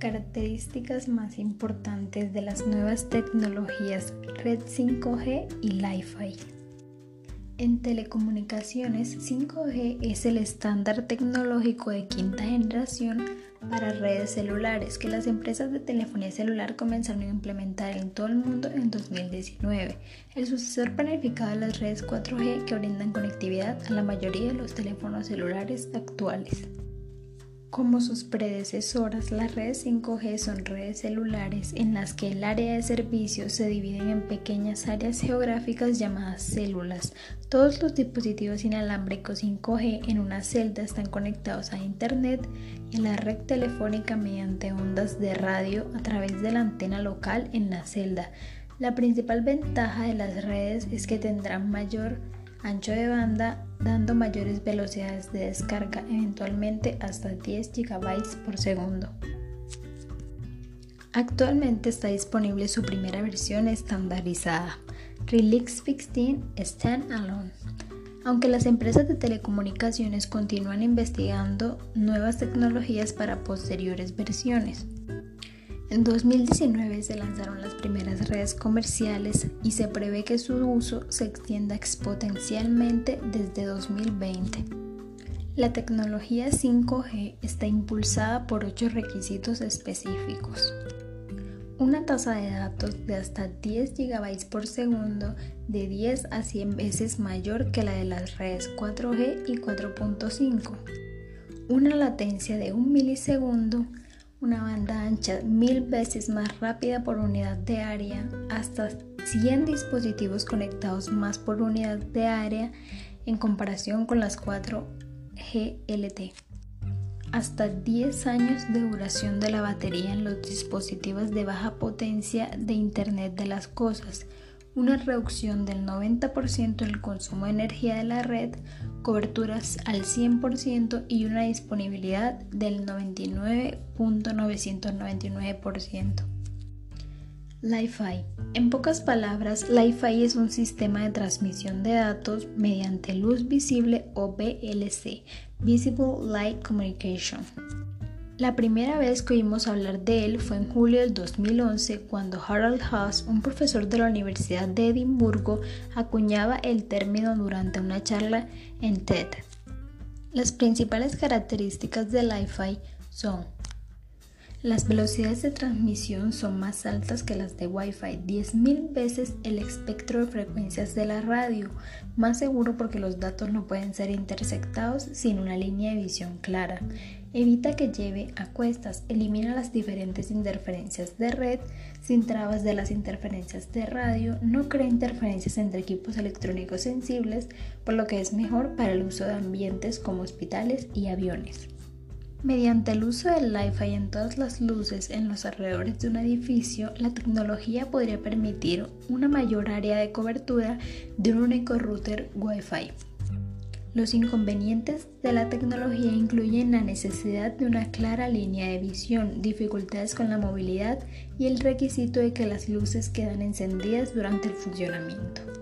características más importantes de las nuevas tecnologías Red 5G y Li-Fi. En telecomunicaciones, 5G es el estándar tecnológico de quinta generación para redes celulares que las empresas de telefonía celular comenzaron a implementar en todo el mundo en 2019, el sucesor planificado de las redes 4G que brindan conectividad a la mayoría de los teléfonos celulares actuales. Como sus predecesoras, las redes 5G son redes celulares en las que el área de servicio se divide en pequeñas áreas geográficas llamadas células. Todos los dispositivos inalámbricos 5G en una celda están conectados a Internet y la red telefónica mediante ondas de radio a través de la antena local en la celda. La principal ventaja de las redes es que tendrán mayor ancho de banda dando mayores velocidades de descarga, eventualmente hasta 10 GB por segundo. Actualmente está disponible su primera versión estandarizada, Relix 16 Standalone. Aunque las empresas de telecomunicaciones continúan investigando nuevas tecnologías para posteriores versiones. En 2019 se lanzaron las primeras redes comerciales y se prevé que su uso se extienda exponencialmente desde 2020. La tecnología 5G está impulsada por ocho requisitos específicos. Una tasa de datos de hasta 10 GB por segundo de 10 a 100 veces mayor que la de las redes 4G y 4.5. Una latencia de un milisegundo una banda ancha mil veces más rápida por unidad de área, hasta 100 dispositivos conectados más por unidad de área en comparación con las 4 GLT. Hasta 10 años de duración de la batería en los dispositivos de baja potencia de Internet de las Cosas, una reducción del 90% del consumo de energía de la red, coberturas al 100% y una disponibilidad del 99.999%. Li-Fi. En pocas palabras, Li-Fi es un sistema de transmisión de datos mediante luz visible o VLC, Visible Light Communication. La primera vez que oímos hablar de él fue en julio del 2011 cuando Harold Haas, un profesor de la Universidad de Edimburgo, acuñaba el término durante una charla en TED. Las principales características del Li-Fi son las velocidades de transmisión son más altas que las de Wi-Fi, 10.000 veces el espectro de frecuencias de la radio, más seguro porque los datos no pueden ser intersectados sin una línea de visión clara. Evita que lleve a cuestas, elimina las diferentes interferencias de red, sin trabas de las interferencias de radio, no crea interferencias entre equipos electrónicos sensibles, por lo que es mejor para el uso de ambientes como hospitales y aviones. Mediante el uso del Li-Fi en todas las luces en los alrededores de un edificio, la tecnología podría permitir una mayor área de cobertura de un único router Wi-Fi. Los inconvenientes de la tecnología incluyen la necesidad de una clara línea de visión, dificultades con la movilidad y el requisito de que las luces quedan encendidas durante el funcionamiento.